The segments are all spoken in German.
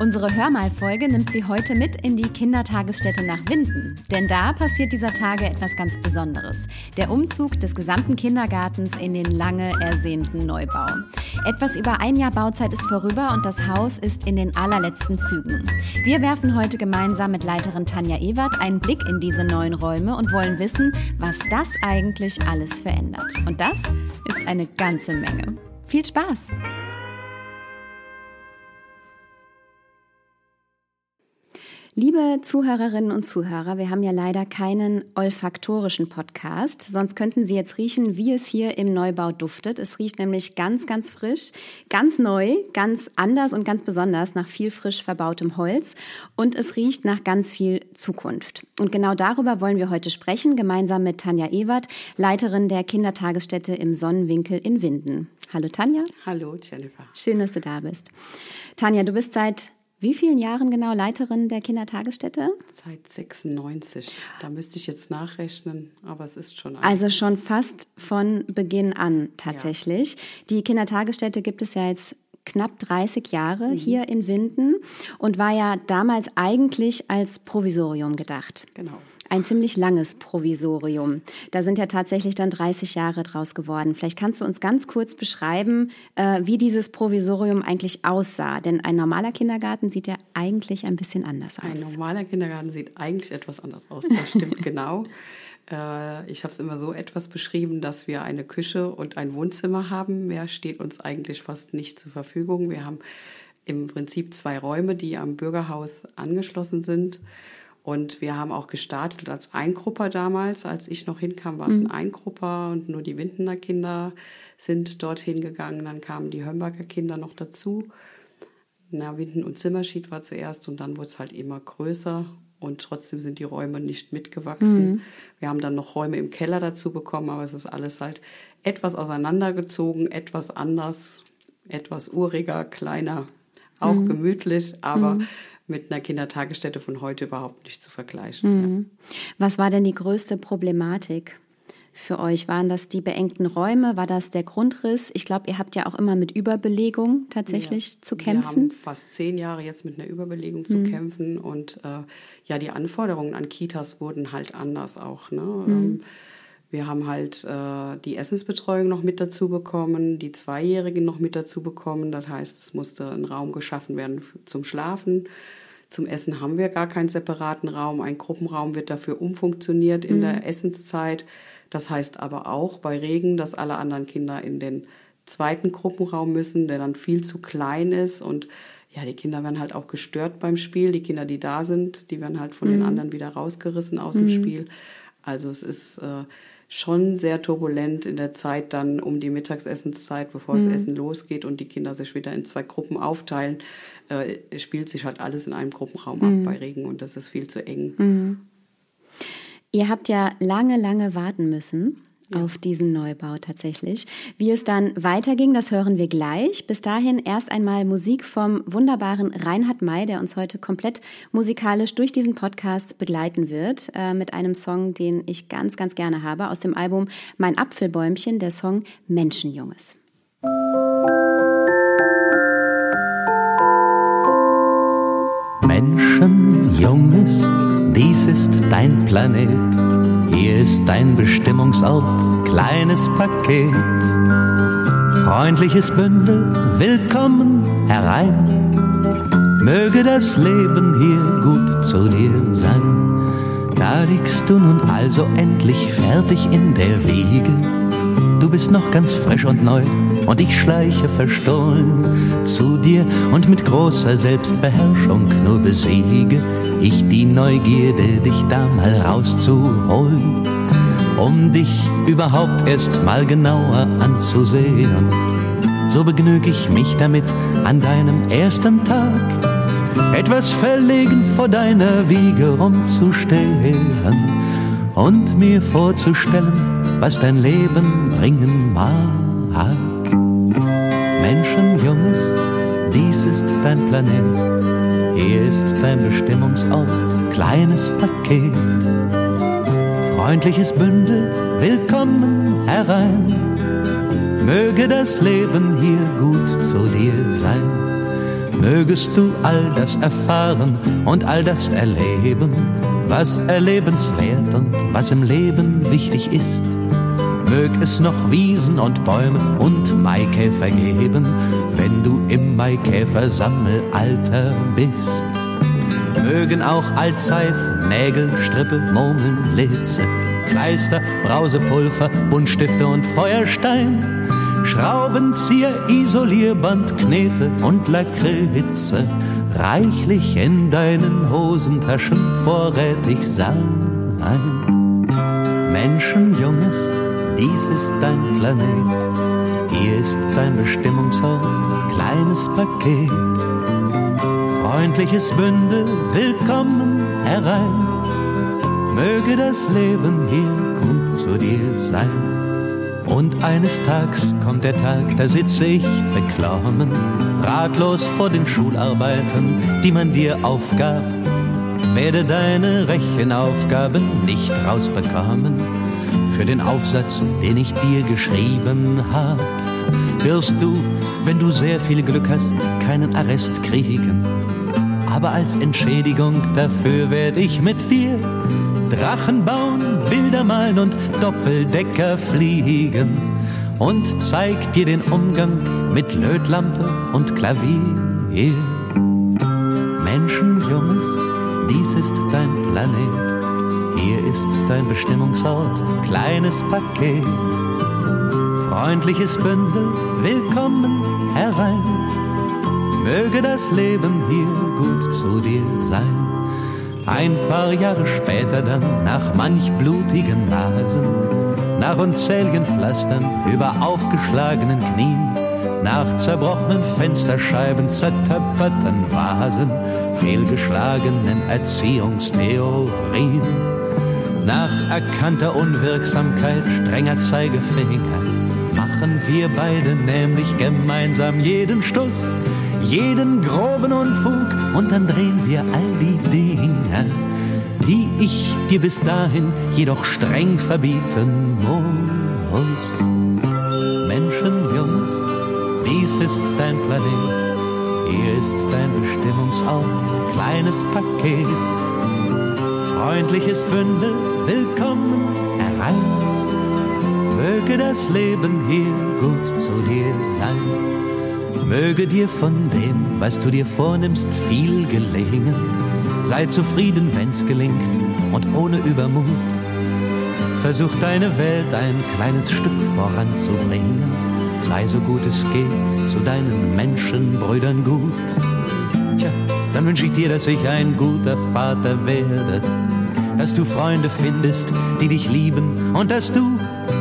Unsere Hörmal-Folge nimmt Sie heute mit in die Kindertagesstätte nach Winden. Denn da passiert dieser Tage etwas ganz Besonderes. Der Umzug des gesamten Kindergartens in den lange ersehnten Neubau. Etwas über ein Jahr Bauzeit ist vorüber und das Haus ist in den allerletzten Zügen. Wir werfen heute gemeinsam mit Leiterin Tanja Ewert einen Blick in diese neuen Räume und wollen wissen, was das eigentlich alles verändert. Und das ist eine ganze Menge. Viel Spaß! Liebe Zuhörerinnen und Zuhörer, wir haben ja leider keinen olfaktorischen Podcast, sonst könnten Sie jetzt riechen, wie es hier im Neubau duftet. Es riecht nämlich ganz, ganz frisch, ganz neu, ganz anders und ganz besonders nach viel frisch verbautem Holz und es riecht nach ganz viel Zukunft. Und genau darüber wollen wir heute sprechen, gemeinsam mit Tanja Ewert, Leiterin der Kindertagesstätte im Sonnenwinkel in Winden. Hallo Tanja. Hallo Jennifer. Schön, dass du da bist. Tanja, du bist seit wie vielen Jahren genau Leiterin der Kindertagesstätte? Seit 96. Da müsste ich jetzt nachrechnen, aber es ist schon. Also schon fast von Beginn an tatsächlich. Ja. Die Kindertagesstätte gibt es ja jetzt knapp 30 Jahre mhm. hier in Winden und war ja damals eigentlich als Provisorium gedacht. Genau ein ziemlich langes Provisorium. Da sind ja tatsächlich dann 30 Jahre draus geworden. Vielleicht kannst du uns ganz kurz beschreiben, äh, wie dieses Provisorium eigentlich aussah. Denn ein normaler Kindergarten sieht ja eigentlich ein bisschen anders aus. Ein normaler Kindergarten sieht eigentlich etwas anders aus. Das stimmt genau. Äh, ich habe es immer so etwas beschrieben, dass wir eine Küche und ein Wohnzimmer haben. Mehr steht uns eigentlich fast nicht zur Verfügung. Wir haben im Prinzip zwei Räume, die am Bürgerhaus angeschlossen sind. Und wir haben auch gestartet als Eingrupper damals. Als ich noch hinkam, war es ein mhm. Eingrupper und nur die Windener Kinder sind dorthin gegangen. Dann kamen die Hömberger Kinder noch dazu. Na, Winden und Zimmerschied war zuerst und dann wurde es halt immer größer und trotzdem sind die Räume nicht mitgewachsen. Mhm. Wir haben dann noch Räume im Keller dazu bekommen, aber es ist alles halt etwas auseinandergezogen, etwas anders, etwas uriger, kleiner, auch mhm. gemütlich, aber mhm mit einer Kindertagesstätte von heute überhaupt nicht zu vergleichen. Mhm. Ja. Was war denn die größte Problematik? für euch? Waren das die beengten Räume? War das der Grundriss? Ich glaube, ihr habt ja auch immer mit Überbelegung tatsächlich ja, zu kämpfen. Wir haben fast zehn Jahre jetzt mit einer Überbelegung zu mhm. kämpfen und äh, ja, die Anforderungen an Kitas wurden halt anders auch. Ne? Mhm. Ähm, wir haben halt äh, die Essensbetreuung noch mit dazu bekommen, die Zweijährigen noch mit dazu bekommen. Das heißt, es musste ein Raum geschaffen werden zum Schlafen. Zum Essen haben wir gar keinen separaten Raum. Ein Gruppenraum wird dafür umfunktioniert in mhm. der Essenszeit. Das heißt aber auch bei Regen, dass alle anderen Kinder in den zweiten Gruppenraum müssen, der dann viel zu klein ist. Und ja, die Kinder werden halt auch gestört beim Spiel. Die Kinder, die da sind, die werden halt von mhm. den anderen wieder rausgerissen aus mhm. dem Spiel. Also es ist äh, schon sehr turbulent in der Zeit dann um die Mittagsessenszeit, bevor mhm. das Essen losgeht und die Kinder sich wieder in zwei Gruppen aufteilen, äh, spielt sich halt alles in einem Gruppenraum mhm. ab bei Regen und das ist viel zu eng. Mhm. Ihr habt ja lange, lange warten müssen auf diesen Neubau tatsächlich. Wie es dann weiterging, das hören wir gleich. Bis dahin erst einmal Musik vom wunderbaren Reinhard May, der uns heute komplett musikalisch durch diesen Podcast begleiten wird, äh, mit einem Song, den ich ganz, ganz gerne habe, aus dem Album Mein Apfelbäumchen, der Song Menschenjunges. Menschenjunges, dies ist dein Planet hier ist dein Bestimmungsort, kleines Paket. Freundliches Bündel, willkommen herein. Möge das Leben hier gut zu dir sein. Da liegst du nun also endlich fertig in der Wiege. Du bist noch ganz frisch und neu und ich schleiche verstohlen zu dir und mit großer Selbstbeherrschung nur besiege ich die Neugierde, dich da mal rauszuholen, um dich überhaupt erst mal genauer anzusehen. So begnüg ich mich damit an deinem ersten Tag, etwas verlegen vor deiner Wiege rumzustehen und mir vorzustellen, was dein Leben bringen mag. Menschenjunges, dies ist dein Planet, hier ist dein Bestimmungsort, kleines Paket. Freundliches Bündel, willkommen herein. Möge das Leben hier gut zu dir sein. Mögest du all das erfahren und all das erleben, was erlebenswert und was im Leben wichtig ist. Mög es noch Wiesen und Bäume und Maikäfer geben, wenn du im Maikäfersammelalter bist. Mögen auch allzeit Nägel, Strippe, Murmeln, Litze, Kleister, Brausepulver, Buntstifte und Feuerstein, Schraubenzieher, Isolierband, Knete und Lakritze reichlich in deinen Hosentaschen vorrätig sein. Menschenjunges, dies ist dein Planet, hier ist dein Bestimmungsort, kleines Paket. Freundliches Bündel, willkommen herein, möge das Leben hier gut zu dir sein. Und eines Tages kommt der Tag, da sitze ich beklommen, ratlos vor den Schularbeiten, die man dir aufgab. Werde deine Rechenaufgaben nicht rausbekommen für den Aufsatz, den ich dir geschrieben hab. Wirst du, wenn du sehr viel Glück hast, keinen Arrest kriegen. Aber als Entschädigung dafür werde ich mit dir Drachen bauen, Bilder malen und Doppeldecker fliegen und zeig dir den Umgang mit Lötlampe und Klavier. Menschenjunges, dies ist dein Planet. Ist dein Bestimmungsort, kleines Paket. Freundliches Bündel, willkommen herein. Möge das Leben hier gut zu dir sein. Ein paar Jahre später dann, nach manch blutigen Nasen, nach unzähligen Pflastern über aufgeschlagenen Knien, nach zerbrochenen Fensterscheiben, zertöpferten Vasen, fehlgeschlagenen Erziehungstheorien nach erkannter Unwirksamkeit strenger Zeigefinger machen wir beide nämlich gemeinsam jeden Stuss, jeden groben Unfug und dann drehen wir all die Dinge, die ich dir bis dahin jedoch streng verbieten muss. Menschenjungs, dies ist dein Planet, hier ist dein Bestimmungsort, kleines Paket freundliches Bündel, willkommen herein. Möge das Leben hier gut zu dir sein. Möge dir von dem, was du dir vornimmst, viel gelingen. Sei zufrieden, wenn's gelingt und ohne Übermut. Versuch deine Welt ein kleines Stück voranzubringen. Sei so gut es geht zu deinen Menschenbrüdern gut. Tja, dann wünsche ich dir, dass ich ein guter Vater werde dass du Freunde findest, die dich lieben und dass du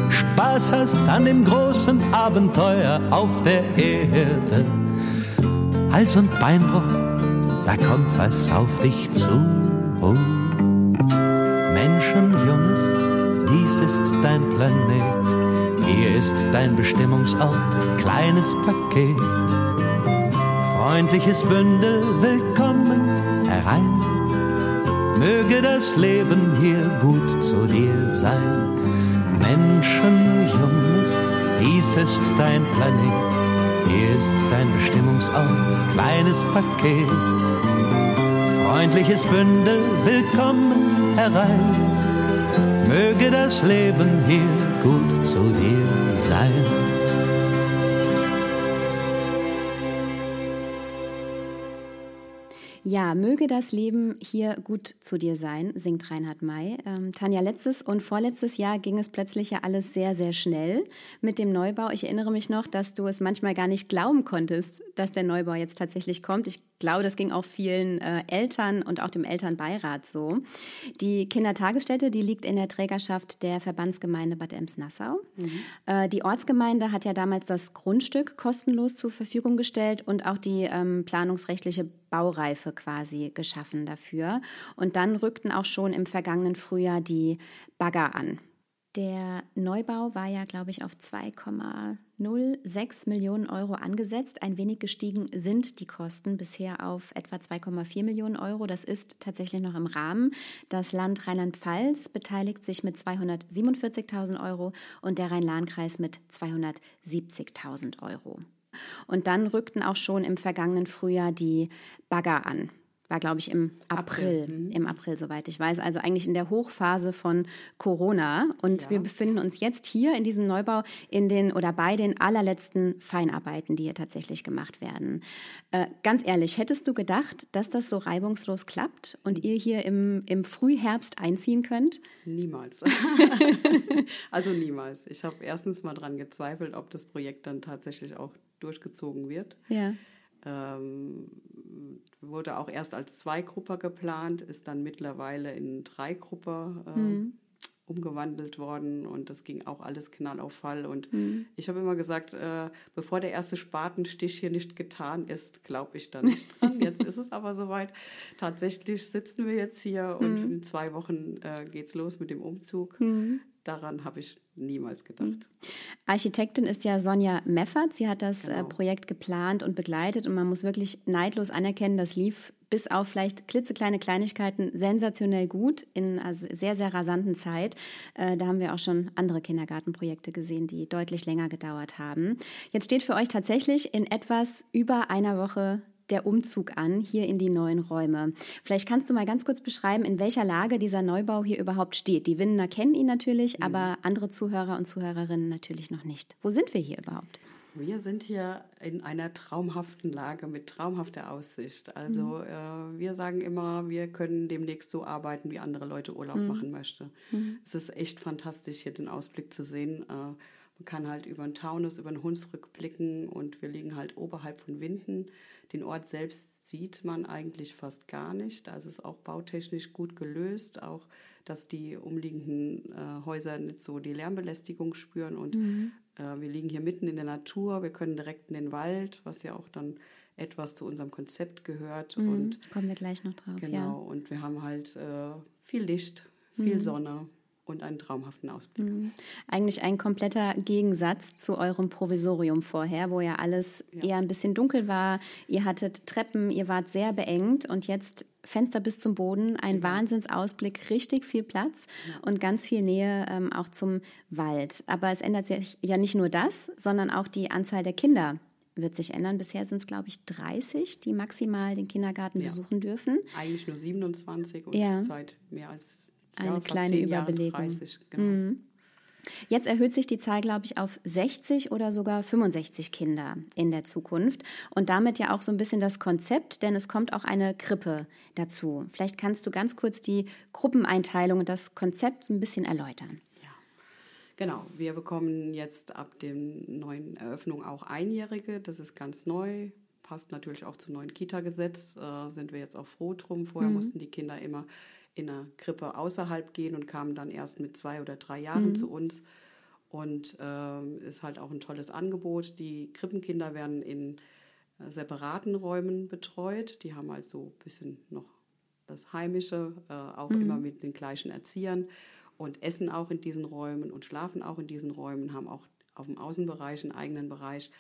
Spaß hast an dem großen Abenteuer auf der Erde. Hals- und Beinbruch, da kommt was auf dich zu. Oh. Menschenjunges, dies ist dein Planet, hier ist dein Bestimmungsort, kleines Paket. Freundliches Bündel, willkommen herein möge das Leben hier gut zu dir sein. Menschenjunges, dies ist dein Planet, hier ist dein Bestimmungsort, kleines Paket. Freundliches Bündel, willkommen herein. Möge das Leben hier gut zu dir sein. Ja, möge das Leben hier gut zu dir sein, singt Reinhard May. Ähm, Tanja, letztes und vorletztes Jahr ging es plötzlich ja alles sehr, sehr schnell mit dem Neubau. Ich erinnere mich noch, dass du es manchmal gar nicht glauben konntest, dass der Neubau jetzt tatsächlich kommt. Ich glaube, das ging auch vielen äh, Eltern und auch dem Elternbeirat so. Die Kindertagesstätte, die liegt in der Trägerschaft der Verbandsgemeinde Bad Ems-Nassau. Mhm. Äh, die Ortsgemeinde hat ja damals das Grundstück kostenlos zur Verfügung gestellt und auch die ähm, planungsrechtliche Baureife quasi geschaffen dafür. Und dann rückten auch schon im vergangenen Frühjahr die Bagger an. Der Neubau war ja, glaube ich, auf 2,06 Millionen Euro angesetzt. Ein wenig gestiegen sind die Kosten bisher auf etwa 2,4 Millionen Euro. Das ist tatsächlich noch im Rahmen. Das Land Rheinland-Pfalz beteiligt sich mit 247.000 Euro und der Rhein-Lahn-Kreis mit 270.000 Euro. Und dann rückten auch schon im vergangenen Frühjahr die Bagger an war, glaube ich, im April, April. Mhm. im April, soweit ich weiß. Also eigentlich in der Hochphase von Corona. Und ja. wir befinden uns jetzt hier in diesem Neubau in den oder bei den allerletzten Feinarbeiten, die hier tatsächlich gemacht werden. Äh, ganz ehrlich, hättest du gedacht, dass das so reibungslos klappt und ihr hier im, im Frühherbst einziehen könnt? Niemals. also niemals. Ich habe erstens mal dran gezweifelt, ob das Projekt dann tatsächlich auch durchgezogen wird. Ja. Ähm, wurde auch erst als Zweigruppe geplant, ist dann mittlerweile in Dreigruppe äh, mhm. umgewandelt worden und das ging auch alles knall auf Fall. Und mhm. ich habe immer gesagt, äh, bevor der erste Spatenstich hier nicht getan ist, glaube ich da nicht dran. Jetzt ist es aber soweit. Tatsächlich sitzen wir jetzt hier und mhm. in zwei Wochen äh, es los mit dem Umzug. Daran habe ich niemals gedacht. Mhm. Architektin ist ja Sonja Meffert. Sie hat das äh, genau. Projekt geplant und begleitet und man muss wirklich neidlos anerkennen, das lief bis auf vielleicht klitzekleine Kleinigkeiten sensationell gut in einer sehr, sehr rasanten Zeit. Äh, da haben wir auch schon andere Kindergartenprojekte gesehen, die deutlich länger gedauert haben. Jetzt steht für euch tatsächlich in etwas über einer Woche der Umzug an, hier in die neuen Räume. Vielleicht kannst du mal ganz kurz beschreiben, in welcher Lage dieser Neubau hier überhaupt steht. Die Windener kennen ihn natürlich, mhm. aber andere Zuhörer und Zuhörerinnen natürlich noch nicht. Wo sind wir hier überhaupt? Wir sind hier in einer traumhaften Lage mit traumhafter Aussicht. Also mhm. äh, wir sagen immer, wir können demnächst so arbeiten, wie andere Leute Urlaub mhm. machen möchten. Mhm. Es ist echt fantastisch, hier den Ausblick zu sehen. Äh, man kann halt über den Taunus, über den Hunsrück blicken und wir liegen halt oberhalb von Winden. Den Ort selbst sieht man eigentlich fast gar nicht. Also es ist auch bautechnisch gut gelöst, auch dass die umliegenden äh, Häuser nicht so die Lärmbelästigung spüren. Und mhm. äh, wir liegen hier mitten in der Natur, wir können direkt in den Wald, was ja auch dann etwas zu unserem Konzept gehört. Mhm. Und kommen wir gleich noch drauf. Genau, ja. und wir haben halt äh, viel Licht, viel mhm. Sonne und einen traumhaften Ausblick. Mhm. Eigentlich ein kompletter Gegensatz zu eurem Provisorium vorher, wo ja alles ja. eher ein bisschen dunkel war. Ihr hattet Treppen, ihr wart sehr beengt und jetzt Fenster bis zum Boden, ein ja. Wahnsinnsausblick, richtig viel Platz ja. und ganz viel Nähe ähm, auch zum Wald. Aber es ändert sich ja nicht nur das, sondern auch die Anzahl der Kinder wird sich ändern. Bisher sind es, glaube ich, 30, die maximal den Kindergarten ja. besuchen dürfen. Eigentlich nur 27 und ja. seit mehr als eine ja, kleine Überbelegung. 30, genau. mhm. Jetzt erhöht sich die Zahl, glaube ich, auf 60 oder sogar 65 Kinder in der Zukunft und damit ja auch so ein bisschen das Konzept, denn es kommt auch eine Krippe dazu. Vielleicht kannst du ganz kurz die Gruppeneinteilung und das Konzept so ein bisschen erläutern. Ja, genau. Wir bekommen jetzt ab der neuen Eröffnung auch Einjährige. Das ist ganz neu. Passt natürlich auch zum neuen Kita-Gesetz. Äh, sind wir jetzt auch froh drum. Vorher mhm. mussten die Kinder immer in einer Krippe außerhalb gehen und kamen dann erst mit zwei oder drei Jahren mhm. zu uns. Und äh, ist halt auch ein tolles Angebot. Die Krippenkinder werden in äh, separaten Räumen betreut. Die haben also ein bisschen noch das Heimische, äh, auch mhm. immer mit den gleichen Erziehern und essen auch in diesen Räumen und schlafen auch in diesen Räumen, haben auch auf dem Außenbereich einen eigenen Bereich.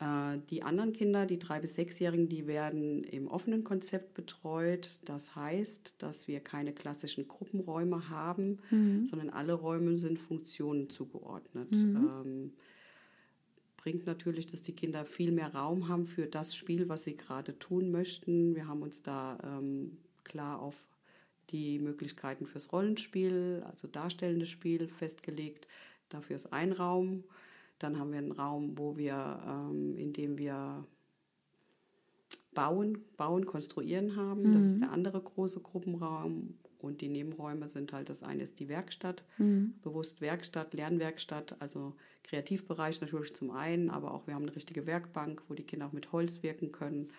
Äh, die anderen Kinder, die drei bis sechsjährigen, die werden im offenen Konzept betreut. Das heißt, dass wir keine klassischen Gruppenräume haben, mhm. sondern alle Räume sind Funktionen zugeordnet. Mhm. Ähm, bringt natürlich, dass die Kinder viel mehr Raum haben für das Spiel, was sie gerade tun möchten. Wir haben uns da ähm, klar auf die Möglichkeiten fürs Rollenspiel, also darstellendes Spiel festgelegt. Dafür ist ein Raum. Dann haben wir einen Raum, wo wir, ähm, in dem wir Bauen, Bauen, Konstruieren haben. Mhm. Das ist mhm. der andere große Gruppenraum. Und die Nebenräume sind halt, das eine ist die Werkstatt, mhm. bewusst Werkstatt, Lernwerkstatt, also Kreativbereich natürlich zum einen, aber auch wir haben eine richtige Werkbank, wo die Kinder auch mit Holz wirken können.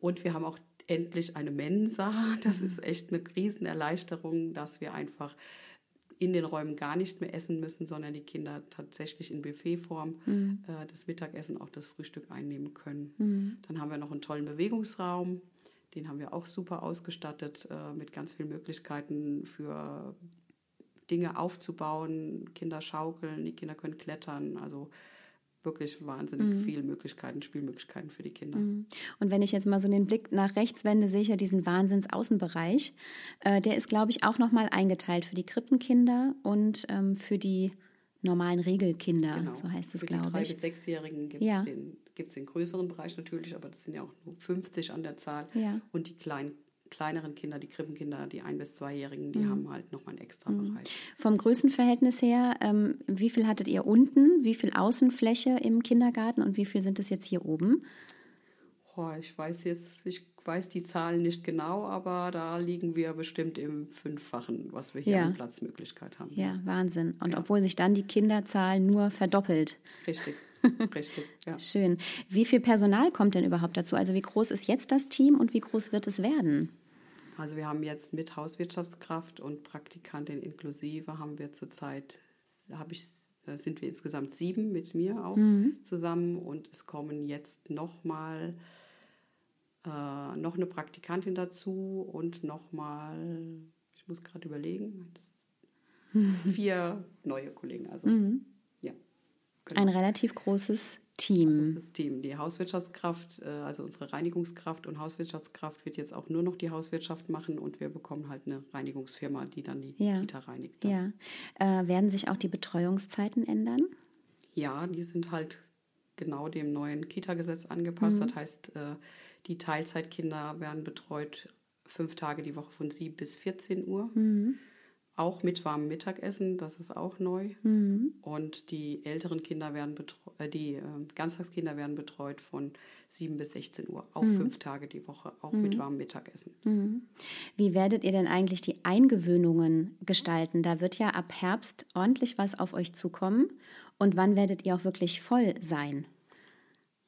Und wir haben auch endlich eine Mensa. Das mhm. ist echt eine Riesenerleichterung, dass wir einfach in den Räumen gar nicht mehr essen müssen, sondern die Kinder tatsächlich in Buffetform mhm. äh, das Mittagessen, auch das Frühstück einnehmen können. Mhm. Dann haben wir noch einen tollen Bewegungsraum, den haben wir auch super ausgestattet äh, mit ganz vielen Möglichkeiten für Dinge aufzubauen. Kinder schaukeln, die Kinder können klettern. Also wirklich wahnsinnig mhm. viele Möglichkeiten, Spielmöglichkeiten für die Kinder. Mhm. Und wenn ich jetzt mal so den Blick nach rechts wende, sehe ich ja diesen Wahnsinns-Außenbereich. Äh, der ist, glaube ich, auch nochmal eingeteilt für die Krippenkinder und ähm, für die normalen Regelkinder, genau. so heißt es, glaube ich. Für die drei- bis sechsjährigen gibt es ja. den, den größeren Bereich natürlich, aber das sind ja auch nur 50 an der Zahl. Ja. Und die kleinen kleineren Kinder, die Krippenkinder, die ein- bis zweijährigen, die mhm. haben halt nochmal einen extra mhm. Bereich. Vom Größenverhältnis her, ähm, wie viel hattet ihr unten, wie viel Außenfläche im Kindergarten und wie viel sind es jetzt hier oben? Oh, ich weiß jetzt, ich weiß die Zahlen nicht genau, aber da liegen wir bestimmt im Fünffachen, was wir hier ja. an Platzmöglichkeit haben. Ja, Wahnsinn. Und ja. obwohl sich dann die Kinderzahl nur verdoppelt. Richtig. Richtig, ja. Schön. Wie viel Personal kommt denn überhaupt dazu? Also wie groß ist jetzt das Team und wie groß wird es werden? Also wir haben jetzt mit Hauswirtschaftskraft und Praktikantin inklusive haben wir zurzeit, habe ich, äh, sind wir insgesamt sieben mit mir auch mhm. zusammen und es kommen jetzt nochmal äh, noch eine Praktikantin dazu und nochmal, ich muss gerade überlegen, vier neue Kollegen. Also mhm. Ein relativ großes Team. Großes Team. Die Hauswirtschaftskraft, äh, also unsere Reinigungskraft und Hauswirtschaftskraft wird jetzt auch nur noch die Hauswirtschaft machen und wir bekommen halt eine Reinigungsfirma, die dann die ja. Kita reinigt. Dann. Ja. Äh, werden sich auch die Betreuungszeiten ändern? Ja, die sind halt genau dem neuen Kita-Gesetz angepasst. Mhm. Das heißt, äh, die Teilzeitkinder werden betreut fünf Tage die Woche von 7 bis 14 Uhr. Mhm auch mit warmem Mittagessen, das ist auch neu. Mhm. Und die älteren Kinder werden betreut, äh, die äh, Ganztagskinder werden betreut von 7 bis 16 Uhr, auch mhm. fünf Tage die Woche, auch mhm. mit warmem Mittagessen. Mhm. Wie werdet ihr denn eigentlich die Eingewöhnungen gestalten? Da wird ja ab Herbst ordentlich was auf euch zukommen. Und wann werdet ihr auch wirklich voll sein?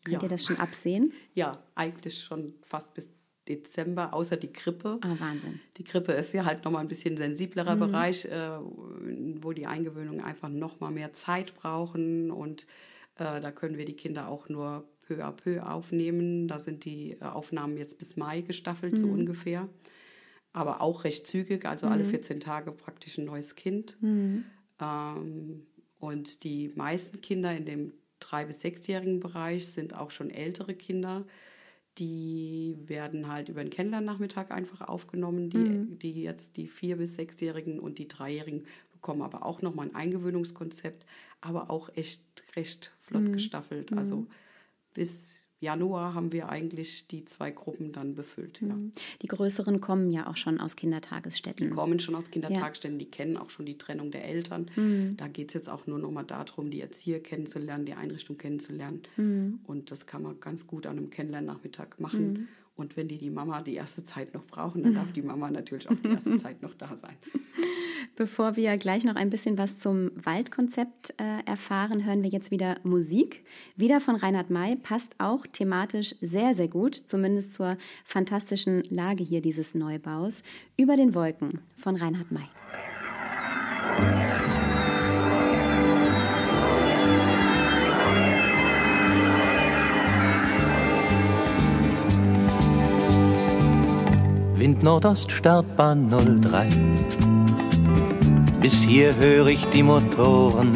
Könnt ja. ihr das schon absehen? Ja, eigentlich schon fast bis Dezember, außer die Grippe. Ah, Wahnsinn. Die Grippe ist ja halt nochmal ein bisschen sensiblerer mhm. Bereich, äh, wo die Eingewöhnungen einfach nochmal mehr Zeit brauchen und äh, da können wir die Kinder auch nur peu à peu aufnehmen. Da sind die äh, Aufnahmen jetzt bis Mai gestaffelt, mhm. so ungefähr. Aber auch recht zügig, also mhm. alle 14 Tage praktisch ein neues Kind. Mhm. Ähm, und die meisten Kinder in dem drei- bis sechsjährigen Bereich sind auch schon ältere Kinder die werden halt über den Kennenlernnachmittag einfach aufgenommen. Die, mhm. die jetzt die vier- bis sechsjährigen und die dreijährigen bekommen aber auch nochmal ein Eingewöhnungskonzept, aber auch echt recht flott mhm. gestaffelt. Also mhm. bis Januar haben wir eigentlich die zwei Gruppen dann befüllt. Ja. Mhm. Die größeren kommen ja auch schon aus Kindertagesstätten. Die kommen schon aus Kindertagesstätten, ja. die kennen auch schon die Trennung der Eltern. Mhm. Da geht es jetzt auch nur noch mal darum, die Erzieher kennenzulernen, die Einrichtung kennenzulernen. Mhm. Und das kann man ganz gut an einem Kennenlernnachmittag machen. Mhm. Und wenn die die Mama die erste Zeit noch brauchen, dann darf die Mama natürlich auch die erste Zeit noch da sein. Bevor wir gleich noch ein bisschen was zum Waldkonzept äh, erfahren, hören wir jetzt wieder Musik. Wieder von Reinhard May, passt auch thematisch sehr, sehr gut, zumindest zur fantastischen Lage hier dieses Neubaus. Über den Wolken von Reinhard May. Wind Nordost, Startbahn 03 bis hier höre ich die Motoren.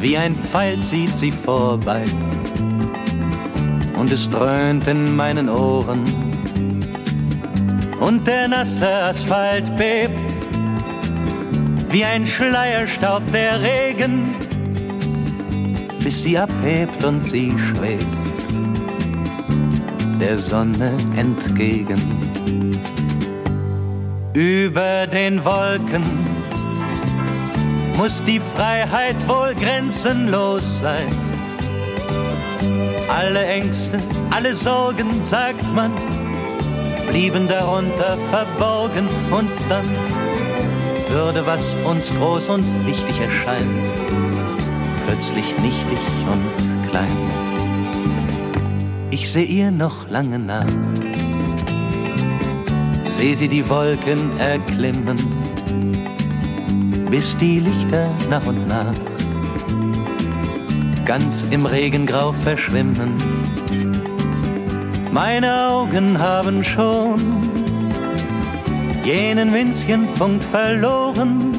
Wie ein Pfeil zieht sie vorbei und es dröhnt in meinen Ohren. Und der nasse Asphalt bebt wie ein Schleierstaub der Regen, bis sie abhebt und sie schwebt der Sonne entgegen über den Wolken muss die Freiheit wohl grenzenlos sein. Alle Ängste, alle Sorgen, sagt man, blieben darunter verborgen und dann würde, was uns groß und wichtig erscheint, plötzlich nichtig und klein. Ich seh ihr noch lange nach seh sie die Wolken erklimmen, bis die Lichter nach und nach ganz im Regengrau verschwimmen. Meine Augen haben schon jenen winzigen Punkt verloren,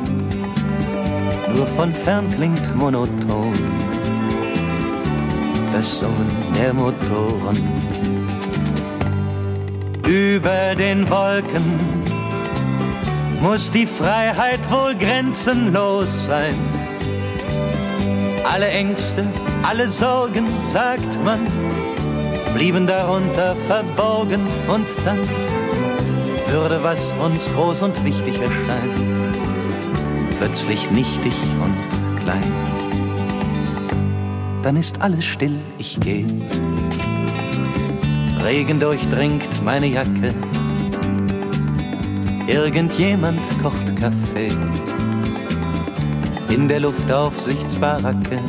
nur von fern klingt monoton das Summen der Motoren. Über den Wolken muss die Freiheit wohl grenzenlos sein. Alle Ängste, alle Sorgen, sagt man, blieben darunter verborgen und dann würde, was uns groß und wichtig erscheint, plötzlich nichtig und klein. Dann ist alles still, ich geh. Regen durchdringt meine Jacke. Irgendjemand kocht Kaffee in der Luftaufsichtsbaracke.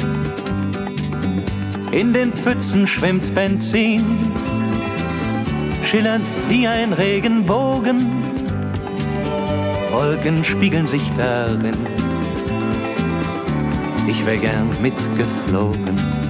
In den Pfützen schwimmt Benzin, schillernd wie ein Regenbogen. Wolken spiegeln sich darin. Ich wär gern mitgeflogen.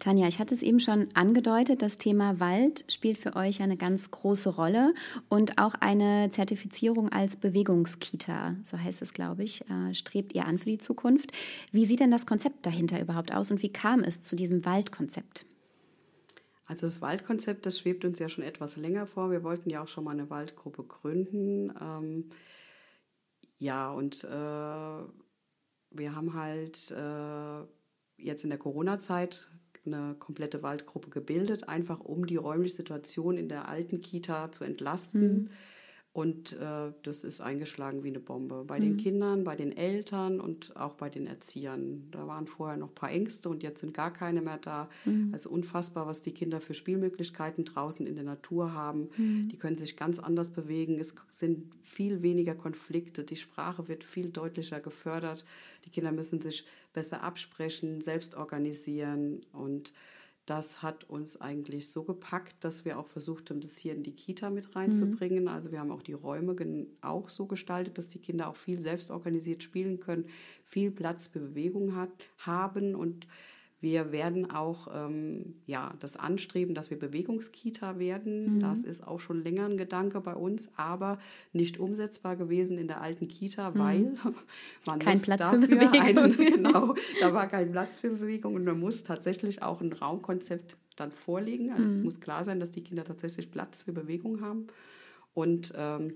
Tanja, ich hatte es eben schon angedeutet, das Thema Wald spielt für euch eine ganz große Rolle und auch eine Zertifizierung als Bewegungskita, so heißt es, glaube ich, äh, strebt ihr an für die Zukunft. Wie sieht denn das Konzept dahinter überhaupt aus und wie kam es zu diesem Waldkonzept? Also das Waldkonzept, das schwebt uns ja schon etwas länger vor. Wir wollten ja auch schon mal eine Waldgruppe gründen. Ähm, ja, und äh, wir haben halt äh, jetzt in der Corona-Zeit eine komplette Waldgruppe gebildet, einfach um die räumliche Situation in der alten Kita zu entlasten. Mhm. Und äh, das ist eingeschlagen wie eine Bombe. Bei mhm. den Kindern, bei den Eltern und auch bei den Erziehern. Da waren vorher noch ein paar Ängste und jetzt sind gar keine mehr da. Mhm. Also unfassbar, was die Kinder für Spielmöglichkeiten draußen in der Natur haben. Mhm. Die können sich ganz anders bewegen. Es sind viel weniger Konflikte. Die Sprache wird viel deutlicher gefördert. Die Kinder müssen sich besser absprechen, selbst organisieren und das hat uns eigentlich so gepackt, dass wir auch versucht haben, das hier in die Kita mit reinzubringen. Mhm. Also wir haben auch die Räume auch so gestaltet, dass die Kinder auch viel selbst organisiert spielen können, viel Platz für Bewegung hat, haben und wir werden auch ähm, ja, das anstreben, dass wir Bewegungskita werden. Mhm. Das ist auch schon länger ein Gedanke bei uns, aber nicht umsetzbar gewesen in der alten Kita, mhm. weil man kein Platz dafür für Bewegung. Einen, genau, da war kein Platz für Bewegung und man muss tatsächlich auch ein Raumkonzept dann vorlegen. Also mhm. es muss klar sein, dass die Kinder tatsächlich Platz für Bewegung haben und ähm,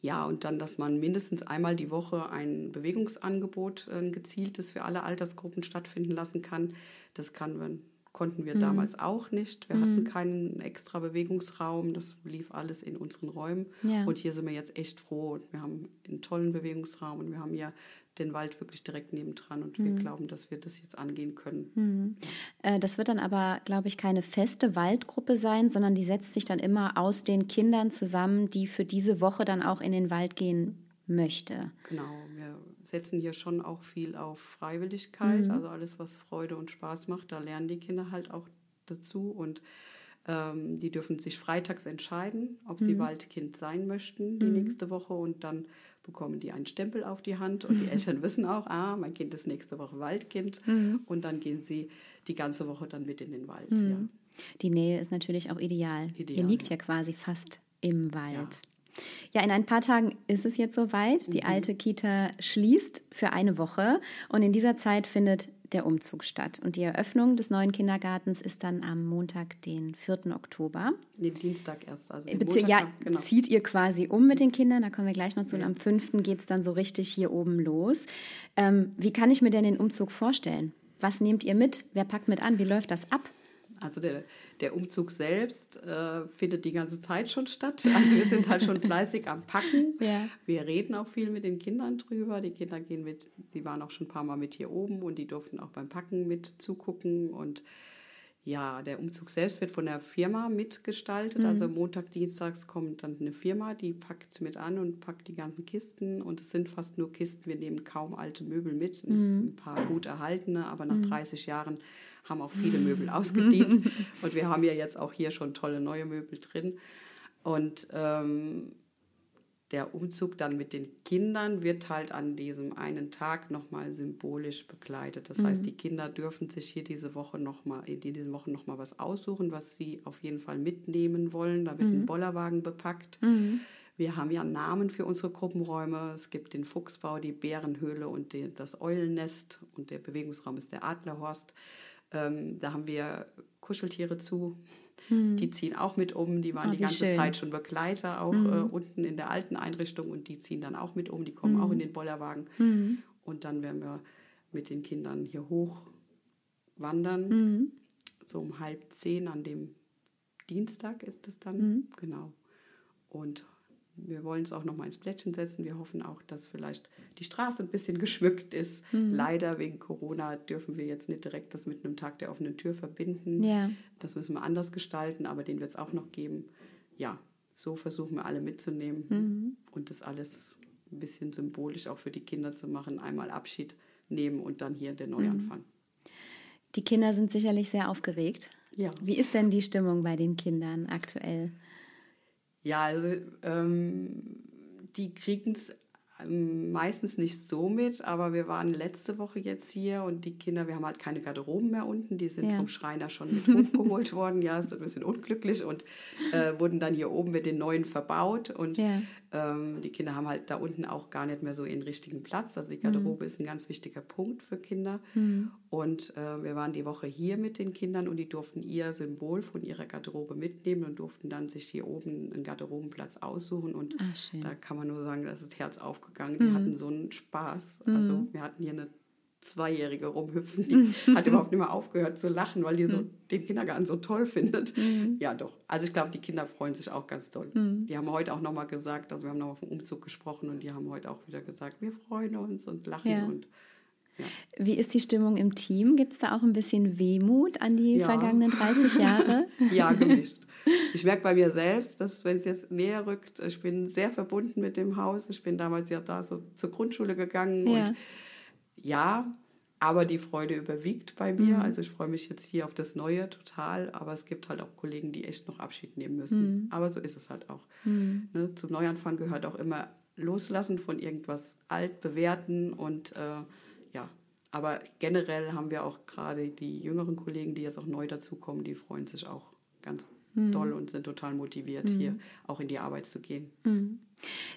ja, und dann, dass man mindestens einmal die Woche ein Bewegungsangebot, ein gezieltes für alle Altersgruppen stattfinden lassen kann. Das kann man, konnten wir mhm. damals auch nicht. Wir mhm. hatten keinen extra Bewegungsraum. Das lief alles in unseren Räumen. Ja. Und hier sind wir jetzt echt froh. wir haben einen tollen Bewegungsraum und wir haben hier den Wald wirklich direkt nebendran und mhm. wir glauben, dass wir das jetzt angehen können. Mhm. Äh, das wird dann aber, glaube ich, keine feste Waldgruppe sein, sondern die setzt sich dann immer aus den Kindern zusammen, die für diese Woche dann auch in den Wald gehen möchte. Genau, wir setzen hier schon auch viel auf Freiwilligkeit, mhm. also alles, was Freude und Spaß macht, da lernen die Kinder halt auch dazu und ähm, die dürfen sich freitags entscheiden, ob sie mhm. Waldkind sein möchten die mhm. nächste Woche und dann bekommen die einen Stempel auf die Hand und die Eltern wissen auch, ah, mein Kind ist nächste Woche Waldkind mhm. und dann gehen sie die ganze Woche dann mit in den Wald. Mhm. Ja. Die Nähe ist natürlich auch ideal. ideal Ihr liegt ja. ja quasi fast im Wald. Ja. Ja, in ein paar Tagen ist es jetzt soweit. Die mhm. alte Kita schließt für eine Woche und in dieser Zeit findet der Umzug statt. Und die Eröffnung des neuen Kindergartens ist dann am Montag, den 4. Oktober. Den Dienstag erst. Also den Montag, ja, genau. zieht ihr quasi um mit den Kindern, da kommen wir gleich noch zu. Ja. Und am 5. geht es dann so richtig hier oben los. Ähm, wie kann ich mir denn den Umzug vorstellen? Was nehmt ihr mit? Wer packt mit an? Wie läuft das ab? Also der, der Umzug selbst äh, findet die ganze Zeit schon statt. Also wir sind halt schon fleißig am Packen. Ja. Wir reden auch viel mit den Kindern drüber. Die Kinder gehen mit, die waren auch schon ein paar Mal mit hier oben und die durften auch beim Packen mit zugucken. Und ja, der Umzug selbst wird von der Firma mitgestaltet. Also mhm. Also Montag, Dienstags kommt dann eine Firma, die packt mit an und packt die ganzen Kisten. Und es sind fast nur Kisten. Wir nehmen kaum alte Möbel mit, mhm. ein paar gut erhaltene, aber nach mhm. 30 Jahren haben auch viele Möbel ausgedient. und wir haben ja jetzt auch hier schon tolle neue Möbel drin. Und ähm, der Umzug dann mit den Kindern wird halt an diesem einen Tag nochmal symbolisch begleitet. Das mhm. heißt, die Kinder dürfen sich hier diese Woche noch mal, in diesen Wochen nochmal was aussuchen, was sie auf jeden Fall mitnehmen wollen. Da wird mhm. ein Bollerwagen bepackt. Mhm. Wir haben ja Namen für unsere Gruppenräume. Es gibt den Fuchsbau, die Bärenhöhle und die, das Eulennest. Und der Bewegungsraum ist der Adlerhorst. Ähm, da haben wir Kuscheltiere zu. Mhm. Die ziehen auch mit um. Die waren oh, die ganze schön. Zeit schon Begleiter, auch mhm. äh, unten in der alten Einrichtung. Und die ziehen dann auch mit um. Die kommen mhm. auch in den Bollerwagen. Mhm. Und dann werden wir mit den Kindern hier hoch wandern. Mhm. So um halb zehn an dem Dienstag ist es dann. Genau. Und wir wollen es auch noch mal ins Plättchen setzen. Wir hoffen auch, dass vielleicht die Straße ein bisschen geschmückt ist. Mhm. Leider wegen Corona dürfen wir jetzt nicht direkt das mit einem Tag der offenen Tür verbinden. Ja. Das müssen wir anders gestalten, aber den wird es auch noch geben. Ja, so versuchen wir alle mitzunehmen mhm. und das alles ein bisschen symbolisch auch für die Kinder zu machen. Einmal Abschied nehmen und dann hier den Neuanfang. Mhm. Die Kinder sind sicherlich sehr aufgeregt. Ja. Wie ist denn die Stimmung bei den Kindern aktuell? Ja, also ähm, die kriegen es ähm, meistens nicht so mit, aber wir waren letzte Woche jetzt hier und die Kinder, wir haben halt keine Garderoben mehr unten, die sind ja. vom Schreiner schon mit hochgeholt worden, ja, ist ein bisschen unglücklich und äh, wurden dann hier oben mit den neuen verbaut und ja. Ähm, die Kinder haben halt da unten auch gar nicht mehr so ihren richtigen Platz, also die Garderobe mhm. ist ein ganz wichtiger Punkt für Kinder mhm. und äh, wir waren die Woche hier mit den Kindern und die durften ihr Symbol von ihrer Garderobe mitnehmen und durften dann sich hier oben einen Garderobenplatz aussuchen und Ach, da kann man nur sagen, dass das Herz aufgegangen gegangen. Die mhm. hatten so einen Spaß. Mhm. Also wir hatten hier eine Zweijährige rumhüpfen, die hat überhaupt nicht mehr aufgehört zu lachen, weil die so mhm. den Kindergarten so toll findet. Mhm. Ja, doch. Also ich glaube, die Kinder freuen sich auch ganz toll. Mhm. Die haben heute auch nochmal gesagt, also wir haben nochmal vom Umzug gesprochen und die haben heute auch wieder gesagt, wir freuen uns und lachen ja. und ja. Wie ist die Stimmung im Team? Gibt es da auch ein bisschen Wehmut an die ja. vergangenen 30 Jahre? ja, gemischt. Ich merke bei mir selbst, dass wenn es jetzt näher rückt, ich bin sehr verbunden mit dem Haus. Ich bin damals ja da so zur Grundschule gegangen ja. und ja, aber die Freude überwiegt bei mir. Mhm. Also ich freue mich jetzt hier auf das Neue total, aber es gibt halt auch Kollegen, die echt noch Abschied nehmen müssen. Mhm. Aber so ist es halt auch. Mhm. Ne, zum Neuanfang gehört auch immer Loslassen von irgendwas altbewährten und äh, ja, aber generell haben wir auch gerade die jüngeren Kollegen, die jetzt auch neu dazukommen, die freuen sich auch ganz mhm. toll und sind total motiviert, mhm. hier auch in die Arbeit zu gehen. Mhm.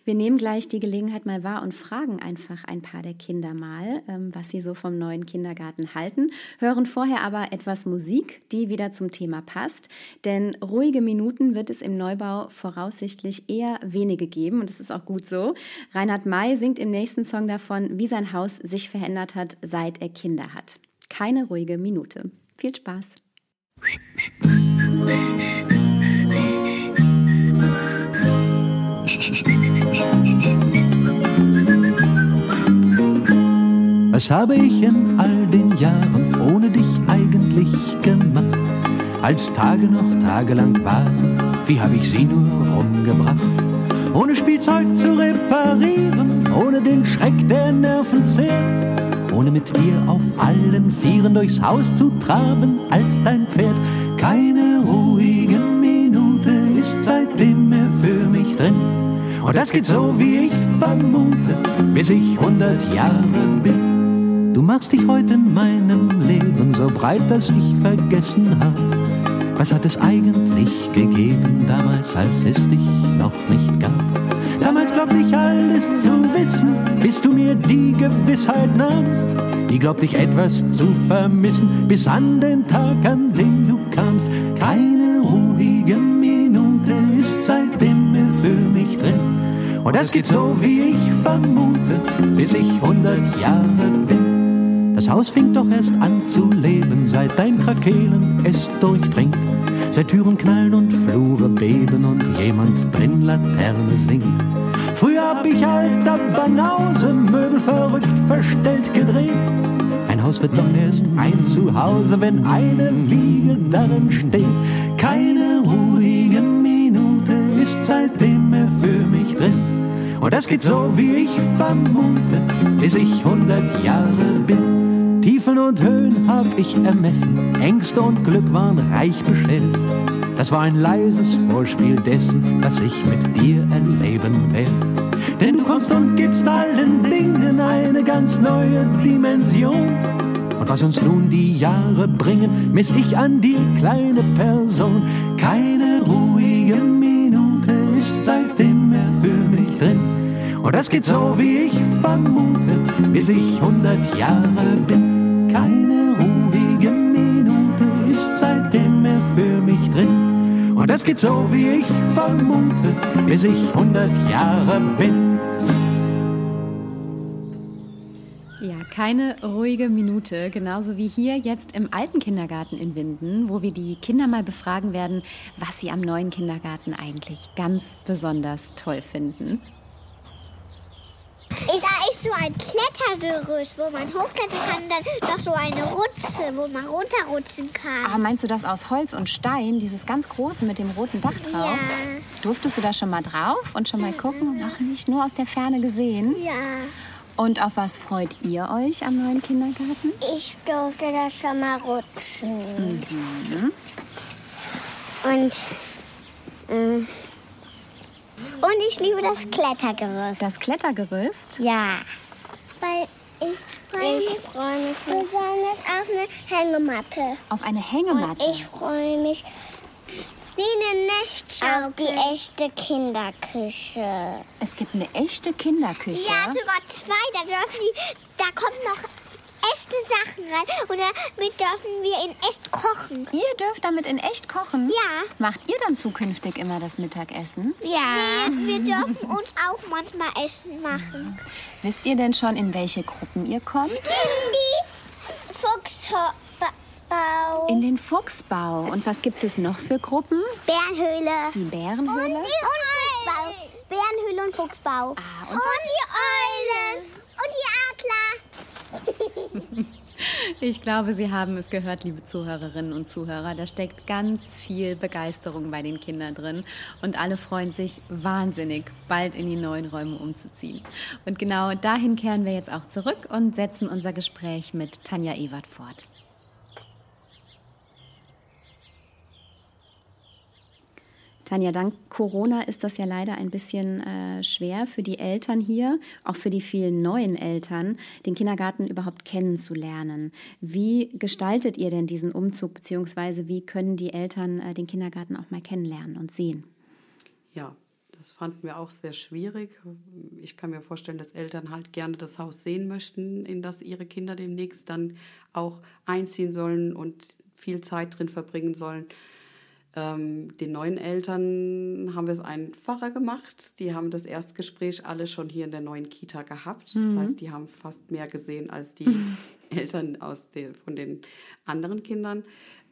Wir nehmen gleich die Gelegenheit mal wahr und fragen einfach ein paar der Kinder mal, ähm, was sie so vom neuen Kindergarten halten, hören vorher aber etwas Musik, die wieder zum Thema passt, denn ruhige Minuten wird es im Neubau voraussichtlich eher wenige geben und das ist auch gut so. Reinhard May singt im nächsten Song davon, wie sein Haus sich verändert hat, seit er Kinder hat. Keine ruhige Minute. Viel Spaß. Was habe ich in all den Jahren ohne dich eigentlich gemacht? Als Tage noch tagelang waren, wie habe ich sie nur umgebracht? Ohne Spielzeug zu reparieren, ohne den Schreck, der Nerven zehrt, ohne mit dir auf allen Vieren durchs Haus zu traben als dein Pferd. Keine drin. Und das geht so, wie ich vermute, bis ich hundert Jahre bin. Du machst dich heute in meinem Leben so breit, dass ich vergessen hab. Was hat es eigentlich gegeben damals, als es dich noch nicht gab? glaubte ich alles zu wissen, bis du mir die Gewissheit nahmst. Die glaubte ich etwas zu vermissen, bis an den Tag, an dem Und das geht so, wie ich vermute, bis ich hundert Jahre bin. Das Haus fing doch erst an zu leben, seit dein Krakelen es durchdringt. Seit Türen knallen und Flure beben und jemand drin Laterne singt. Früher hab ich alter Banause, Möbel verrückt verstellt gedreht. Ein Haus wird doch erst ein Zuhause, wenn eine Wiege darin steht. Keine ruhige Minute ist seitdem mehr für mich drin. Und das geht so, wie ich vermute, bis ich hundert Jahre bin. Tiefen und Höhen hab ich ermessen, Ängste und Glück waren reich beschert. Das war ein leises Vorspiel dessen, was ich mit dir erleben werd. Denn du kommst und gibst allen Dingen eine ganz neue Dimension. Und was uns nun die Jahre bringen, miss ich an dir, kleine Person. Keine ruhige Minute ist seitdem mehr für drin. Und das geht so, wie ich vermute, bis ich hundert Jahre bin. Keine ruhige Minute ist seitdem mehr für mich drin. Und das geht so, wie ich vermute, bis ich hundert Jahre bin. Ja, keine ruhige Minute, genauso wie hier jetzt im alten Kindergarten in Winden, wo wir die Kinder mal befragen werden, was sie am neuen Kindergarten eigentlich ganz besonders toll finden. Ist da ist so ein Klettergerüst, wo man hochklettern kann, dann noch so eine Rutze, wo man runterrutschen kann. Aber meinst du das aus Holz und Stein, dieses ganz große mit dem roten Dach drauf? Ja. Durftest du da schon mal drauf und schon mal gucken? Noch nicht, nur aus der Ferne gesehen. Ja, Und auf was freut ihr euch am neuen Kindergarten? ich durfte da schon mal rutschen. Und, ähm, und ich liebe das Klettergerüst. Das Klettergerüst? Ja. Weil ich freue mich, freu mich besonders auf eine Hängematte. Auf eine Und Hängematte. ich freue mich eine Nestschaukel. Auf die echte Kinderküche. Es gibt eine echte Kinderküche. Ja, sogar zwei. Da dürfen die, da kommen noch echte Sachen rein. Oder mit dürfen wir in echt kochen. Ihr dürft damit in echt kochen? Ja. Macht ihr dann zukünftig immer das Mittagessen? Ja. Nee, wir dürfen uns auch manchmal Essen machen. Wisst ihr denn schon, in welche Gruppen ihr kommt? In die Fuchsbau. In den Fuchsbau. Und was gibt es noch für Gruppen? Bärenhöhle. Die Bärenhöhle? Und Fuchsbau. Bärenhöhle und Fuchsbau. Ah, und, und- die Eulen. Und die Adler. Ich glaube, Sie haben es gehört, liebe Zuhörerinnen und Zuhörer. Da steckt ganz viel Begeisterung bei den Kindern drin. Und alle freuen sich wahnsinnig, bald in die neuen Räume umzuziehen. Und genau dahin kehren wir jetzt auch zurück und setzen unser Gespräch mit Tanja Ewert fort. Tanja, dank Corona ist das ja leider ein bisschen äh, schwer für die Eltern hier, auch für die vielen neuen Eltern, den Kindergarten überhaupt kennenzulernen. Wie gestaltet ihr denn diesen Umzug, beziehungsweise wie können die Eltern äh, den Kindergarten auch mal kennenlernen und sehen? Ja, das fanden wir auch sehr schwierig. Ich kann mir vorstellen, dass Eltern halt gerne das Haus sehen möchten, in das ihre Kinder demnächst dann auch einziehen sollen und viel Zeit drin verbringen sollen. Ähm, den neuen Eltern haben wir es einfacher gemacht. Die haben das Erstgespräch alle schon hier in der neuen Kita gehabt. Das heißt, die haben fast mehr gesehen als die Eltern aus den, von den anderen Kindern.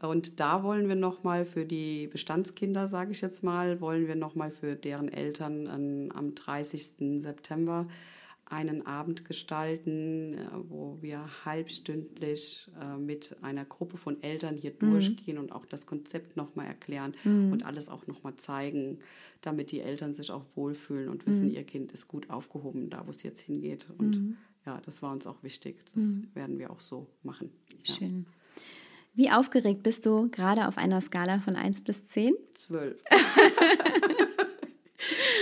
Und da wollen wir nochmal für die Bestandskinder, sage ich jetzt mal, wollen wir nochmal für deren Eltern ähm, am 30. September einen Abend gestalten, äh, wo wir halbstündlich äh, mit einer Gruppe von Eltern hier durchgehen und auch das Konzept nochmal erklären und alles auch nochmal zeigen, damit die Eltern sich auch wohlfühlen und wissen, ihr Kind ist gut aufgehoben, da wo es jetzt hingeht. Und ja, das war uns auch wichtig. Das werden wir auch so machen. Ja. Schön. Wie aufgeregt bist du gerade auf einer Skala von 1 bis 10? Zwölf.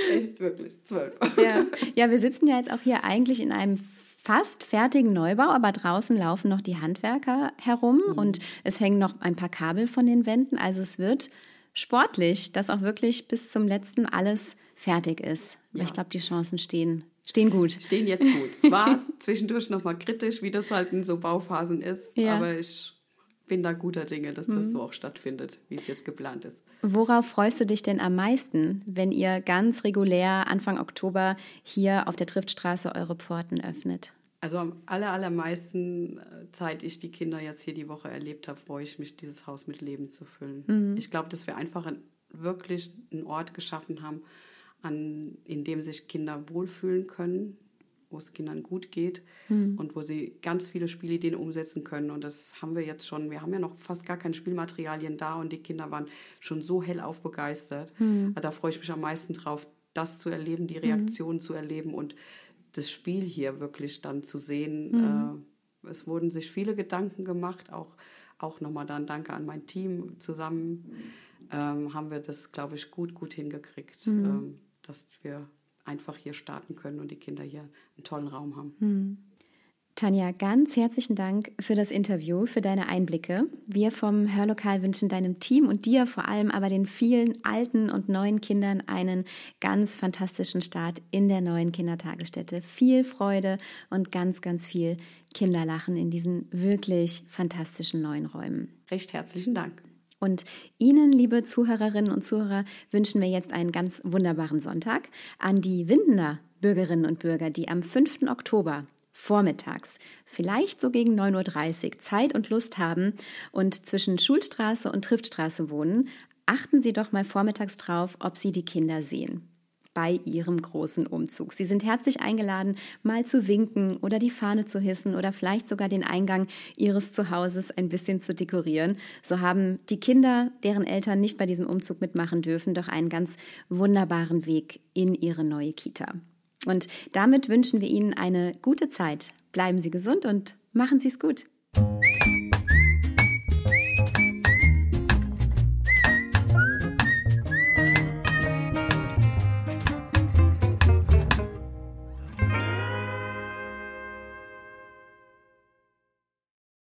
Echt wirklich, zwölf. Ja. ja, wir sitzen ja jetzt auch hier eigentlich in einem fast fertigen Neubau, aber draußen laufen noch die Handwerker herum und es hängen noch ein paar Kabel von den Wänden. Also es wird sportlich, dass auch wirklich bis zum letzten alles fertig ist. Ja. Ich glaube, die Chancen stehen, stehen gut. Stehen jetzt gut. Es war zwischendurch nochmal kritisch, wie das halt in so Bauphasen ist. Ja. Aber ich bin da guter Dinge, dass das mhm. so auch stattfindet, wie es jetzt geplant ist. Worauf freust du dich denn am meisten, wenn ihr ganz regulär Anfang Oktober hier auf der Triftstraße eure Pforten öffnet? Also am aller, allermeisten äh, Zeit ich die Kinder jetzt hier die Woche erlebt habe, freue ich mich, dieses Haus mit Leben zu füllen. Mhm. Ich glaube, dass wir einfach ein, wirklich einen Ort geschaffen haben, an, in dem sich Kinder wohlfühlen können, wo es Kindern gut geht mhm. und wo sie ganz viele Spielideen umsetzen können. Und das haben wir jetzt schon. Wir haben ja noch fast gar keine Spielmaterialien da und die Kinder waren schon so hellauf begeistert. Mhm. Da freue ich mich am meisten drauf, das zu erleben, die Reaktion mhm. zu erleben und das Spiel hier wirklich dann zu sehen. Mhm. Äh, es wurden sich viele Gedanken gemacht, auch, auch nochmal dann Danke an mein Team. Zusammen ähm, haben wir das, glaube ich, gut, gut hingekriegt, ähm, dass wir einfach hier starten können und die Kinder hier einen tollen Raum haben. Mhm. Tanja, ganz herzlichen Dank für das Interview, für deine Einblicke. Wir vom Hörlokal wünschen deinem Team und dir vor allem aber den vielen alten und neuen Kindern einen ganz fantastischen Start in der neuen Kindertagesstätte. Viel Freude und ganz, ganz viel Kinderlachen in diesen wirklich fantastischen neuen Räumen. Recht herzlichen Dank. Und Ihnen, liebe Zuhörerinnen und Zuhörer, wünschen wir jetzt einen ganz wunderbaren Sonntag an die Windener Bürgerinnen und Bürger, die am 5. Oktober vormittags, vielleicht so gegen 9.30 Uhr Zeit und Lust haben und zwischen Schulstraße und Triftstraße wohnen, achten Sie doch mal vormittags drauf, ob Sie die Kinder sehen bei ihrem großen Umzug. Sie sind herzlich eingeladen, mal zu winken oder die Fahne zu hissen oder vielleicht sogar den Eingang ihres Zuhauses ein bisschen zu dekorieren. So haben die Kinder, deren Eltern nicht bei diesem Umzug mitmachen dürfen, doch einen ganz wunderbaren Weg in ihre neue Kita. Und damit wünschen wir Ihnen eine gute Zeit. Bleiben Sie gesund und machen Sie es gut.